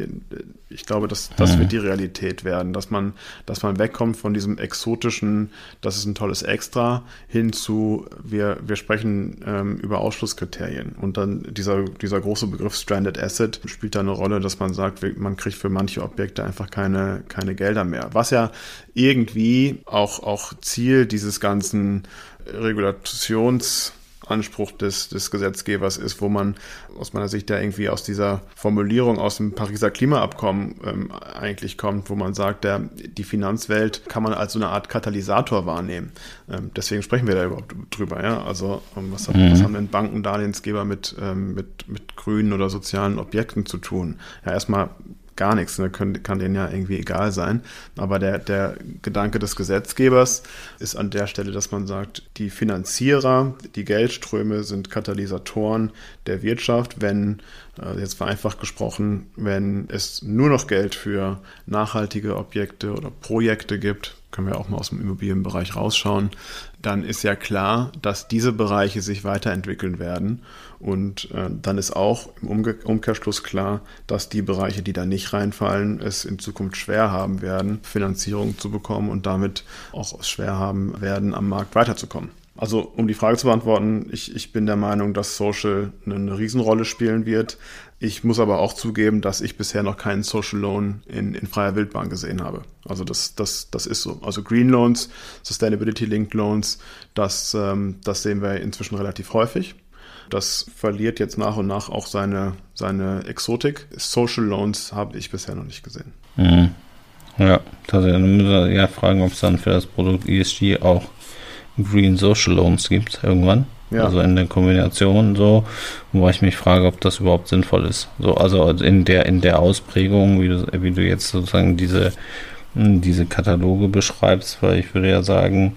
ich glaube, das, das mhm. wird die Realität werden, dass man, dass man wegkommt von diesem exotischen, das ist ein tolles Extra, hin zu, wir, wir sprechen ähm, über Ausschlusskriterien. Und dann dieser, dieser große Begriff Stranded Asset spielt da eine Rolle, dass man sagt, man kriegt für manche Objekte einfach keine, keine Gelder mehr. Was ja irgendwie auch, auch Ziel dieses ganzen Regulations- Anspruch des, des Gesetzgebers ist, wo man aus meiner Sicht ja irgendwie aus dieser Formulierung aus dem Pariser Klimaabkommen ähm, eigentlich kommt, wo man sagt, der, die Finanzwelt kann man als so eine Art Katalysator wahrnehmen. Ähm, deswegen sprechen wir da überhaupt drüber. Ja? Also ähm, was, mhm. was haben denn Banken, Darlehensgeber mit, ähm, mit, mit grünen oder sozialen Objekten zu tun? Ja, erstmal gar nichts, ne? kann, kann denen ja irgendwie egal sein. Aber der, der Gedanke des Gesetzgebers ist an der Stelle, dass man sagt, die Finanzierer, die Geldströme sind Katalysatoren der Wirtschaft, wenn, äh, jetzt vereinfacht gesprochen, wenn es nur noch Geld für nachhaltige Objekte oder Projekte gibt, können wir auch mal aus dem Immobilienbereich rausschauen, dann ist ja klar, dass diese Bereiche sich weiterentwickeln werden. Und äh, dann ist auch im Umge Umkehrschluss klar, dass die Bereiche, die da nicht reinfallen, es in Zukunft schwer haben werden, Finanzierung zu bekommen und damit auch schwer haben werden, am Markt weiterzukommen. Also um die Frage zu beantworten, ich, ich bin der Meinung, dass Social eine, eine Riesenrolle spielen wird. Ich muss aber auch zugeben, dass ich bisher noch keinen Social Loan in, in freier Wildbahn gesehen habe. Also das, das, das ist so. Also Green Loans, Sustainability Linked Loans, das, ähm, das sehen wir inzwischen relativ häufig. Das verliert jetzt nach und nach auch seine, seine Exotik. Social Loans habe ich bisher noch nicht gesehen. Mhm. Ja, tatsächlich. Dann müssen wir ja fragen, ob es dann für das Produkt ESG auch Green Social Loans gibt irgendwann. Ja. Also in der Kombination so, wo ich mich frage, ob das überhaupt sinnvoll ist. So, also in der, in der Ausprägung, wie du, wie du jetzt sozusagen diese, diese Kataloge beschreibst, weil ich würde ja sagen,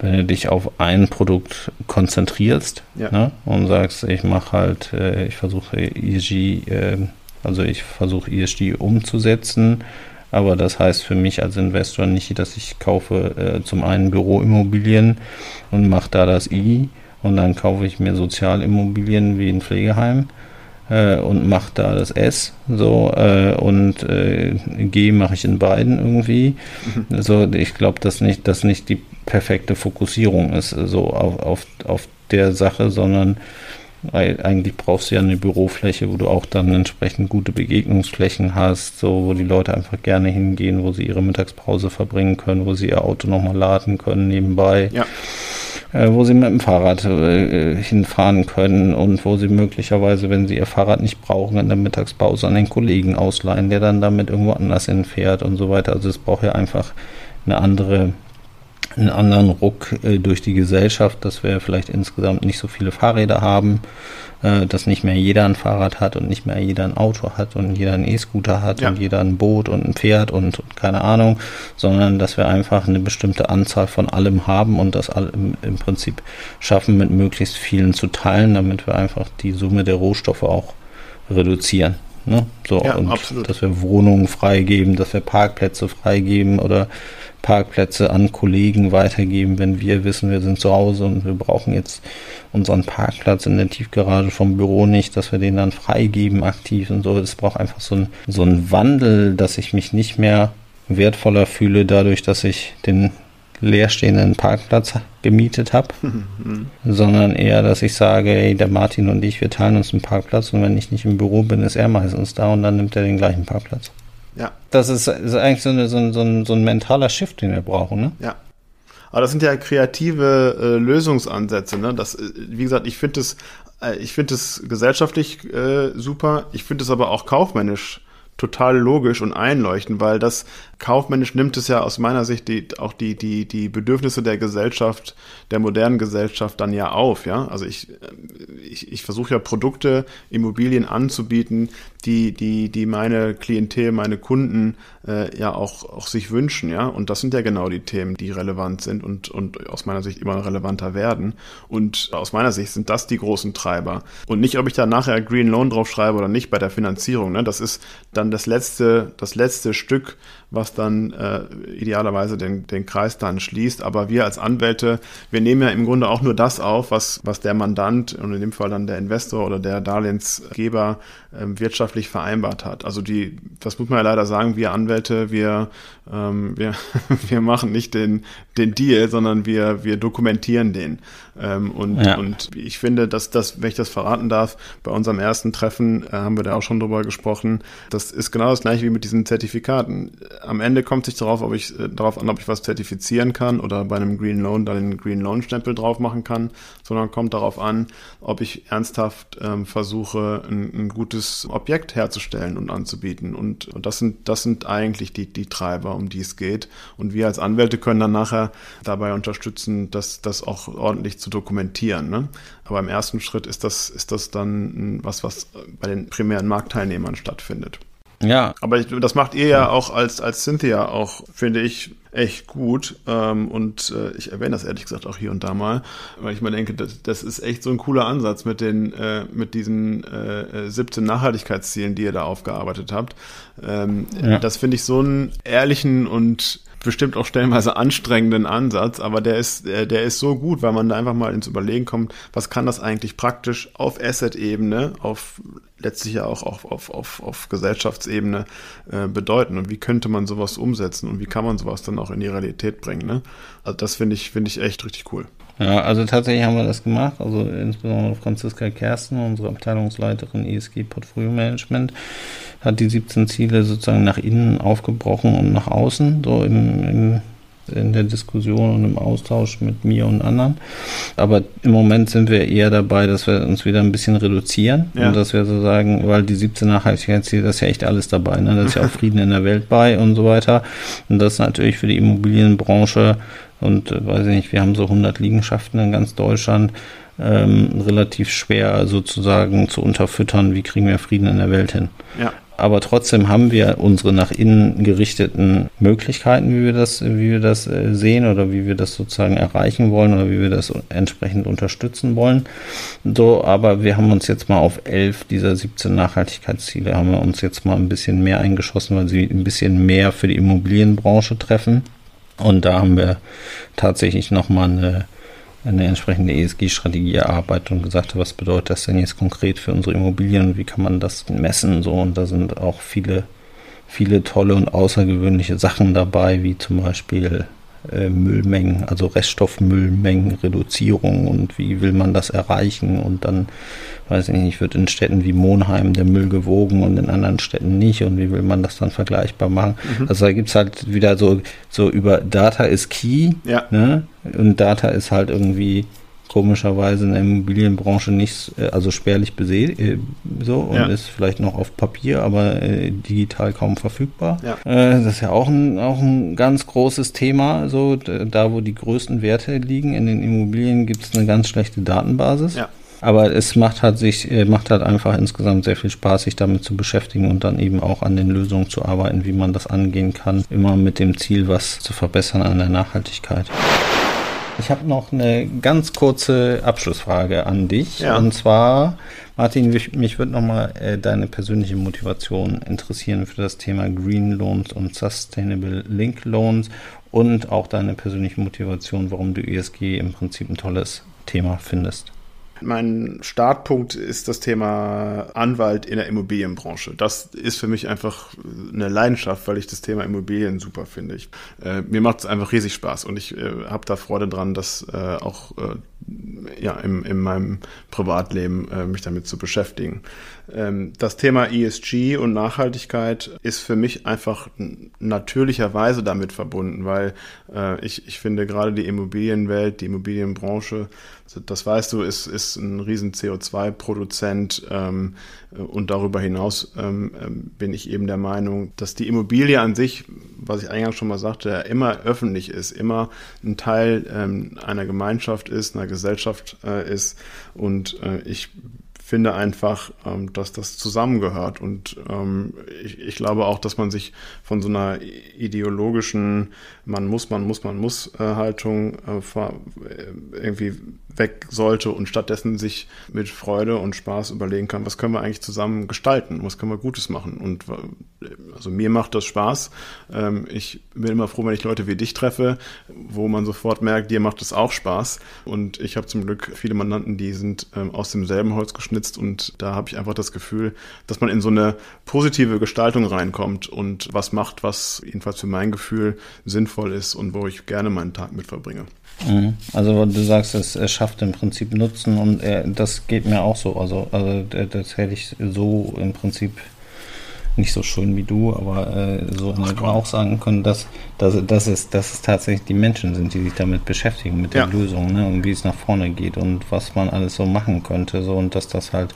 wenn du dich auf ein Produkt konzentrierst ja. ne, und sagst, ich mache halt, äh, ich versuche ESG, äh, also ich versuche ESG umzusetzen aber das heißt für mich als Investor nicht, dass ich kaufe äh, zum einen Büroimmobilien und mache da das I und dann kaufe ich mir Sozialimmobilien wie ein Pflegeheim, äh, und mache da das S so äh, und äh, G mache ich in beiden irgendwie. Mhm. So, ich glaube, dass nicht, dass nicht die perfekte Fokussierung ist so auf, auf, auf der Sache, sondern eigentlich brauchst du ja eine Bürofläche, wo du auch dann entsprechend gute Begegnungsflächen hast, so wo die Leute einfach gerne hingehen, wo sie ihre Mittagspause verbringen können, wo sie ihr Auto nochmal laden können nebenbei. Ja äh, wo sie mit dem Fahrrad äh, hinfahren können und wo sie möglicherweise, wenn sie ihr Fahrrad nicht brauchen, in der Mittagspause an den Kollegen ausleihen, der dann damit irgendwo anders hinfährt und so weiter. Also es braucht ja einfach eine andere einen anderen Ruck äh, durch die Gesellschaft, dass wir vielleicht insgesamt nicht so viele Fahrräder haben, äh, dass nicht mehr jeder ein Fahrrad hat und nicht mehr jeder ein Auto hat und jeder ein E-Scooter hat ja. und jeder ein Boot und ein Pferd und, und, keine Ahnung, sondern dass wir einfach eine bestimmte Anzahl von allem haben und das all im, im Prinzip schaffen, mit möglichst vielen zu teilen, damit wir einfach die Summe der Rohstoffe auch reduzieren. Ne? So, ja, und absolut. dass wir Wohnungen freigeben, dass wir Parkplätze freigeben oder Parkplätze an Kollegen weitergeben, wenn wir wissen, wir sind zu Hause und wir brauchen jetzt unseren Parkplatz in der Tiefgarage vom Büro nicht, dass wir den dann freigeben aktiv und so. Es braucht einfach so ein, so Wandel, dass ich mich nicht mehr wertvoller fühle dadurch, dass ich den leerstehenden Parkplatz gemietet habe, mhm. sondern eher, dass ich sage, ey, der Martin und ich, wir teilen uns einen Parkplatz und wenn ich nicht im Büro bin, ist er meistens da und dann nimmt er den gleichen Parkplatz. Ja. Das ist, ist eigentlich so, eine, so, ein, so, ein, so ein mentaler Shift, den wir brauchen, ne? Ja. Aber das sind ja kreative äh, Lösungsansätze, ne? Das, äh, wie gesagt, ich finde es, äh, ich finde es gesellschaftlich äh, super. Ich finde es aber auch kaufmännisch total logisch und einleuchtend, weil das kaufmännisch nimmt es ja aus meiner Sicht die, auch die, die, die Bedürfnisse der Gesellschaft, der modernen Gesellschaft dann ja auf, ja. Also ich, ich, ich versuche ja Produkte, Immobilien anzubieten, die, die, die meine Klientel, meine Kunden äh, ja auch, auch sich wünschen, ja. Und das sind ja genau die Themen, die relevant sind und, und aus meiner Sicht immer relevanter werden. Und aus meiner Sicht sind das die großen Treiber. Und nicht, ob ich da nachher Green Loan drauf schreibe oder nicht bei der Finanzierung, ne. Das ist dann das letzte, das letzte Stück, was dann äh, idealerweise den, den Kreis dann schließt. Aber wir als Anwälte, wir nehmen ja im Grunde auch nur das auf, was, was der Mandant und in dem Fall dann der Investor oder der Darlehensgeber äh, wirtschaftlich vereinbart hat. Also die, das muss man ja leider sagen, wir Anwälte, wir, ähm, wir, wir machen nicht den, den Deal, sondern wir, wir dokumentieren den. Ähm, und, ja. und ich finde, dass das, wenn ich das verraten darf, bei unserem ersten Treffen äh, haben wir da auch schon drüber gesprochen. Das ist genau das gleiche wie mit diesen Zertifikaten. Am Ende kommt sich darauf, ob ich äh, darauf an, ob ich was zertifizieren kann oder bei einem Green Loan dann den Green Loan Stempel drauf machen kann, sondern kommt darauf an, ob ich ernsthaft ähm, versuche, ein, ein, gutes Objekt herzustellen und anzubieten. Und, und das sind das sind eigentlich die die Treiber, um die es geht. Und wir als Anwälte können dann nachher dabei unterstützen, dass das auch ordentlich zu dokumentieren. Ne? Aber im ersten Schritt ist das, ist das dann was, was bei den primären Marktteilnehmern stattfindet. Ja. Aber ich, das macht ihr ja auch als, als Cynthia auch, finde ich, echt gut. Ähm, und äh, ich erwähne das ehrlich gesagt auch hier und da mal, weil ich mal denke, das, das ist echt so ein cooler Ansatz mit den, äh, mit diesen äh, 17 Nachhaltigkeitszielen, die ihr da aufgearbeitet habt. Ähm, ja. Das finde ich so einen ehrlichen und bestimmt auch stellenweise anstrengenden Ansatz, aber der ist, der ist so gut, weil man da einfach mal ins Überlegen kommt, was kann das eigentlich praktisch auf Asset-Ebene, auf letztlich ja auch auf, auf, auf, auf Gesellschaftsebene äh, bedeuten und wie könnte man sowas umsetzen und wie kann man sowas dann auch in die Realität bringen. Ne? Also das finde ich, finde ich echt richtig cool. Ja, also tatsächlich haben wir das gemacht. Also insbesondere Franziska Kersten, unsere Abteilungsleiterin ESG Portfolio Management, hat die 17 Ziele sozusagen nach innen aufgebrochen und nach außen, so im, im in der Diskussion und im Austausch mit mir und anderen. Aber im Moment sind wir eher dabei, dass wir uns wieder ein bisschen reduzieren ja. und dass wir so sagen, weil die 17 Nachhaltigkeitsziele, das ist ja echt alles dabei. Ne? Da ist ja auch Frieden in der Welt bei und so weiter. Und das ist natürlich für die Immobilienbranche und äh, weiß ich nicht, wir haben so 100 Liegenschaften in ganz Deutschland. Ähm, relativ schwer sozusagen zu unterfüttern, wie kriegen wir Frieden in der Welt hin. Ja. Aber trotzdem haben wir unsere nach innen gerichteten Möglichkeiten, wie wir das, wie wir das äh, sehen oder wie wir das sozusagen erreichen wollen oder wie wir das entsprechend unterstützen wollen. So, aber wir haben uns jetzt mal auf elf dieser 17 Nachhaltigkeitsziele haben wir uns jetzt mal ein bisschen mehr eingeschossen, weil sie ein bisschen mehr für die Immobilienbranche treffen. Und da haben wir tatsächlich nochmal eine eine entsprechende ESG-Strategie erarbeitet und gesagt hat, was bedeutet das denn jetzt konkret für unsere Immobilien wie kann man das messen so. Und da sind auch viele viele tolle und außergewöhnliche Sachen dabei, wie zum Beispiel Müllmengen, also Reststoffmüllmengenreduzierung und wie will man das erreichen und dann, weiß ich nicht, wird in Städten wie Monheim der Müll gewogen und in anderen Städten nicht und wie will man das dann vergleichbar machen. Mhm. Also da gibt es halt wieder so, so über Data ist key ja. ne? und Data ist halt irgendwie komischerweise in der Immobilienbranche nicht, äh, also spärlich besät, äh, so und ja. ist vielleicht noch auf Papier, aber äh, digital kaum verfügbar. Ja. Äh, das ist ja auch ein, auch ein ganz großes Thema. So, da wo die größten Werte liegen in den Immobilien, gibt es eine ganz schlechte Datenbasis. Ja. Aber es macht halt sich, äh, macht halt einfach insgesamt sehr viel Spaß, sich damit zu beschäftigen und dann eben auch an den Lösungen zu arbeiten, wie man das angehen kann. Immer mit dem Ziel, was zu verbessern an der Nachhaltigkeit. Ich habe noch eine ganz kurze Abschlussfrage an dich. Ja. Und zwar, Martin, mich würde nochmal äh, deine persönliche Motivation interessieren für das Thema Green Loans und Sustainable Link Loans und auch deine persönliche Motivation, warum du ESG im Prinzip ein tolles Thema findest. Mein Startpunkt ist das Thema Anwalt in der Immobilienbranche. Das ist für mich einfach eine Leidenschaft, weil ich das Thema Immobilien super finde. Ich, äh, mir macht es einfach riesig Spaß und ich äh, habe da Freude dran, das äh, auch äh, ja, im, in meinem Privatleben äh, mich damit zu beschäftigen. Ähm, das Thema ESG und Nachhaltigkeit ist für mich einfach natürlicherweise damit verbunden, weil äh, ich, ich finde gerade die Immobilienwelt, die Immobilienbranche, das weißt du, ist, ist ein riesen CO2-Produzent ähm, und darüber hinaus ähm, ähm, bin ich eben der Meinung, dass die Immobilie an sich, was ich eingangs schon mal sagte, immer öffentlich ist, immer ein Teil ähm, einer Gemeinschaft ist, einer Gesellschaft äh, ist. Und äh, ich finde einfach, ähm, dass das zusammengehört. Und ähm, ich, ich, glaube auch, dass man sich von so einer ideologischen man muss, man muss, man muss äh, Haltung äh, äh, irgendwie weg sollte und stattdessen sich mit Freude und Spaß überlegen kann, was können wir eigentlich zusammen gestalten, was können wir Gutes machen. Und äh, also mir macht das Spaß. Ähm, ich bin immer froh, wenn ich Leute wie dich treffe, wo man sofort merkt, dir macht es auch Spaß. Und ich habe zum Glück viele Mandanten, die sind ähm, aus demselben Holz geschnitzt und da habe ich einfach das Gefühl, dass man in so eine positive Gestaltung reinkommt und was macht, was jedenfalls für mein Gefühl sinnvoll ist und wo ich gerne meinen Tag mit verbringe. Mhm. Also du sagst, es, schafft im Prinzip Nutzen und das geht mir auch so. Also, also das hätte ich so im Prinzip nicht so schön wie du, aber äh, so Ach, auch sagen können, dass, dass, dass, es, dass es tatsächlich die Menschen sind, die sich damit beschäftigen, mit der ja. Lösung ne, und wie es nach vorne geht und was man alles so machen könnte. So, und dass das halt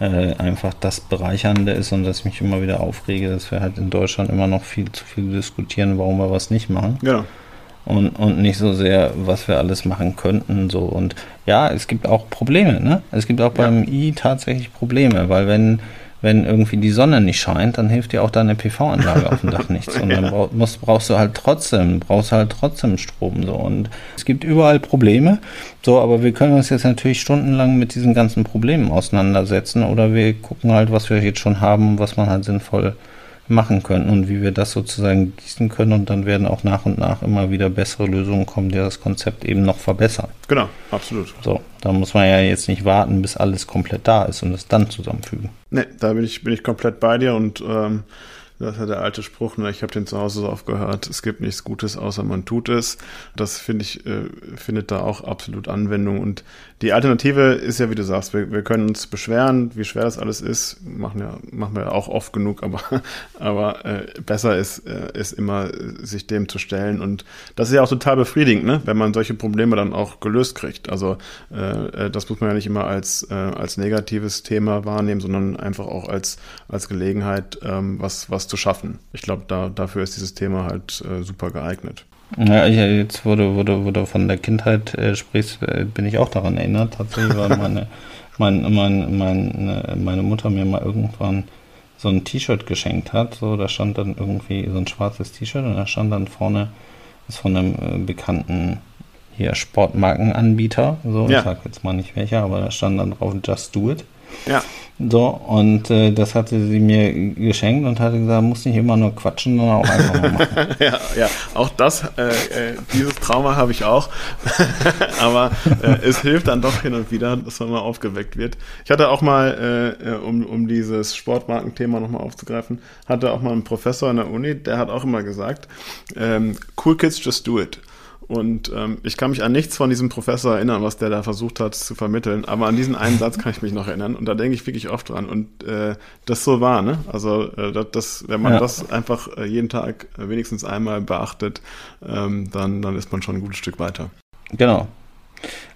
äh, einfach das Bereichernde ist und dass ich mich immer wieder aufrege, dass wir halt in Deutschland immer noch viel zu viel diskutieren, warum wir was nicht machen. Genau und, und nicht so sehr, was wir alles machen könnten. So. Und ja, es gibt auch Probleme. Ne? Es gibt auch beim I tatsächlich Probleme, weil wenn, wenn irgendwie die Sonne nicht scheint, dann hilft dir auch deine PV-Anlage auf dem Dach nichts. Und dann brauch, musst, brauchst du halt trotzdem, brauchst halt trotzdem Strom. So. Und es gibt überall Probleme. So, aber wir können uns jetzt natürlich stundenlang mit diesen ganzen Problemen auseinandersetzen oder wir gucken halt, was wir jetzt schon haben, was man halt sinnvoll machen können und wie wir das sozusagen gießen können und dann werden auch nach und nach immer wieder bessere Lösungen kommen, die das Konzept eben noch verbessern. Genau, absolut. So, da muss man ja jetzt nicht warten, bis alles komplett da ist und es dann zusammenfügen. Nee, da bin ich, bin ich komplett bei dir und ähm, das ist ja der alte Spruch, ne? ich habe den zu Hause so oft gehört, es gibt nichts Gutes, außer man tut es. Das finde ich, äh, findet da auch absolut Anwendung. Und die Alternative ist ja, wie du sagst, wir, wir können uns beschweren, wie schwer das alles ist. Machen ja, machen wir auch oft genug, aber, aber äh, besser ist, äh, ist immer, sich dem zu stellen. Und das ist ja auch total befriedigend, ne? wenn man solche Probleme dann auch gelöst kriegt. Also äh, äh das muss man ja nicht immer als, äh, als negatives Thema wahrnehmen, sondern einfach auch als, als Gelegenheit, ähm, was, was zu schaffen. Ich glaube, da, dafür ist dieses Thema halt äh, super geeignet. Ja, ich, jetzt, wo du, wo, du, wo du von der Kindheit äh, sprichst, äh, bin ich auch daran erinnert. Tatsächlich war meine, mein, mein, meine, meine Mutter mir mal irgendwann so ein T-Shirt geschenkt hat. So, da stand dann irgendwie so ein schwarzes T-Shirt und da stand dann vorne, ist von einem äh, bekannten hier Sportmarkenanbieter. So, ja. ich sag jetzt mal nicht welcher, aber da stand dann drauf Just Do It. Ja. So, und äh, das hatte sie mir geschenkt und hatte gesagt, muss nicht immer nur quatschen, sondern auch einfach mal machen. ja, ja, auch das, äh, äh, dieses Trauma habe ich auch. Aber äh, es hilft dann doch hin und wieder, dass man mal aufgeweckt wird. Ich hatte auch mal, äh, äh um, um dieses Sportmarkenthema nochmal aufzugreifen, hatte auch mal einen Professor an der Uni, der hat auch immer gesagt, ähm, cool kids just do it. Und ähm, ich kann mich an nichts von diesem Professor erinnern, was der da versucht hat zu vermitteln, aber an diesen einen Satz kann ich mich noch erinnern und da denke ich wirklich oft dran. Und äh, das so war, ne? Also äh, das, das, wenn man ja. das einfach äh, jeden Tag wenigstens einmal beachtet, ähm, dann, dann ist man schon ein gutes Stück weiter. Genau,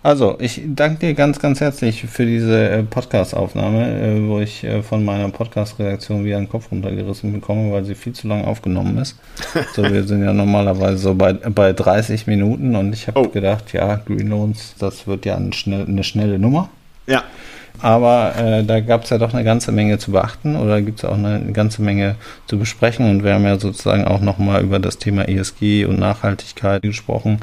also, ich danke dir ganz, ganz herzlich für diese äh, Podcast-Aufnahme, äh, wo ich äh, von meiner Podcast-Redaktion wieder den Kopf runtergerissen bekomme, weil sie viel zu lang aufgenommen ist. So, wir sind ja normalerweise so bei, bei 30 Minuten und ich habe oh. gedacht, ja, Green Loans, das wird ja eine, schnell, eine schnelle Nummer. Ja. Aber äh, da gab es ja doch eine ganze Menge zu beachten oder gibt es auch eine ganze Menge zu besprechen und wir haben ja sozusagen auch nochmal über das Thema ESG und Nachhaltigkeit gesprochen.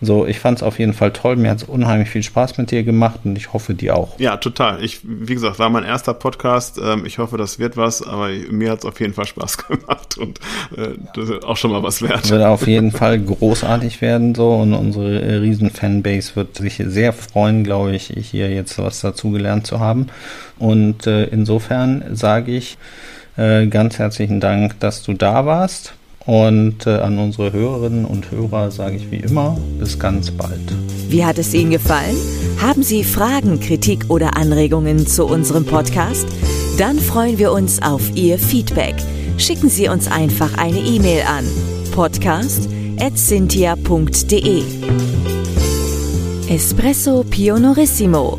So, ich fand es auf jeden Fall toll. Mir hat es unheimlich viel Spaß mit dir gemacht und ich hoffe, dir auch. Ja, total. Ich, wie gesagt, war mein erster Podcast. Ähm, ich hoffe, das wird was, aber mir hat es auf jeden Fall Spaß gemacht und äh, auch schon mal was wert. Wird auf jeden Fall großartig werden so und unsere riesen Fanbase wird sich sehr freuen, glaube ich, hier jetzt was dazugelernt zu haben. Und äh, insofern sage ich äh, ganz herzlichen Dank, dass du da warst. Und äh, an unsere Hörerinnen und Hörer sage ich wie immer, bis ganz bald. Wie hat es Ihnen gefallen? Haben Sie Fragen, Kritik oder Anregungen zu unserem Podcast? Dann freuen wir uns auf Ihr Feedback. Schicken Sie uns einfach eine E-Mail an podcast.cynthia.de Espresso Pionorissimo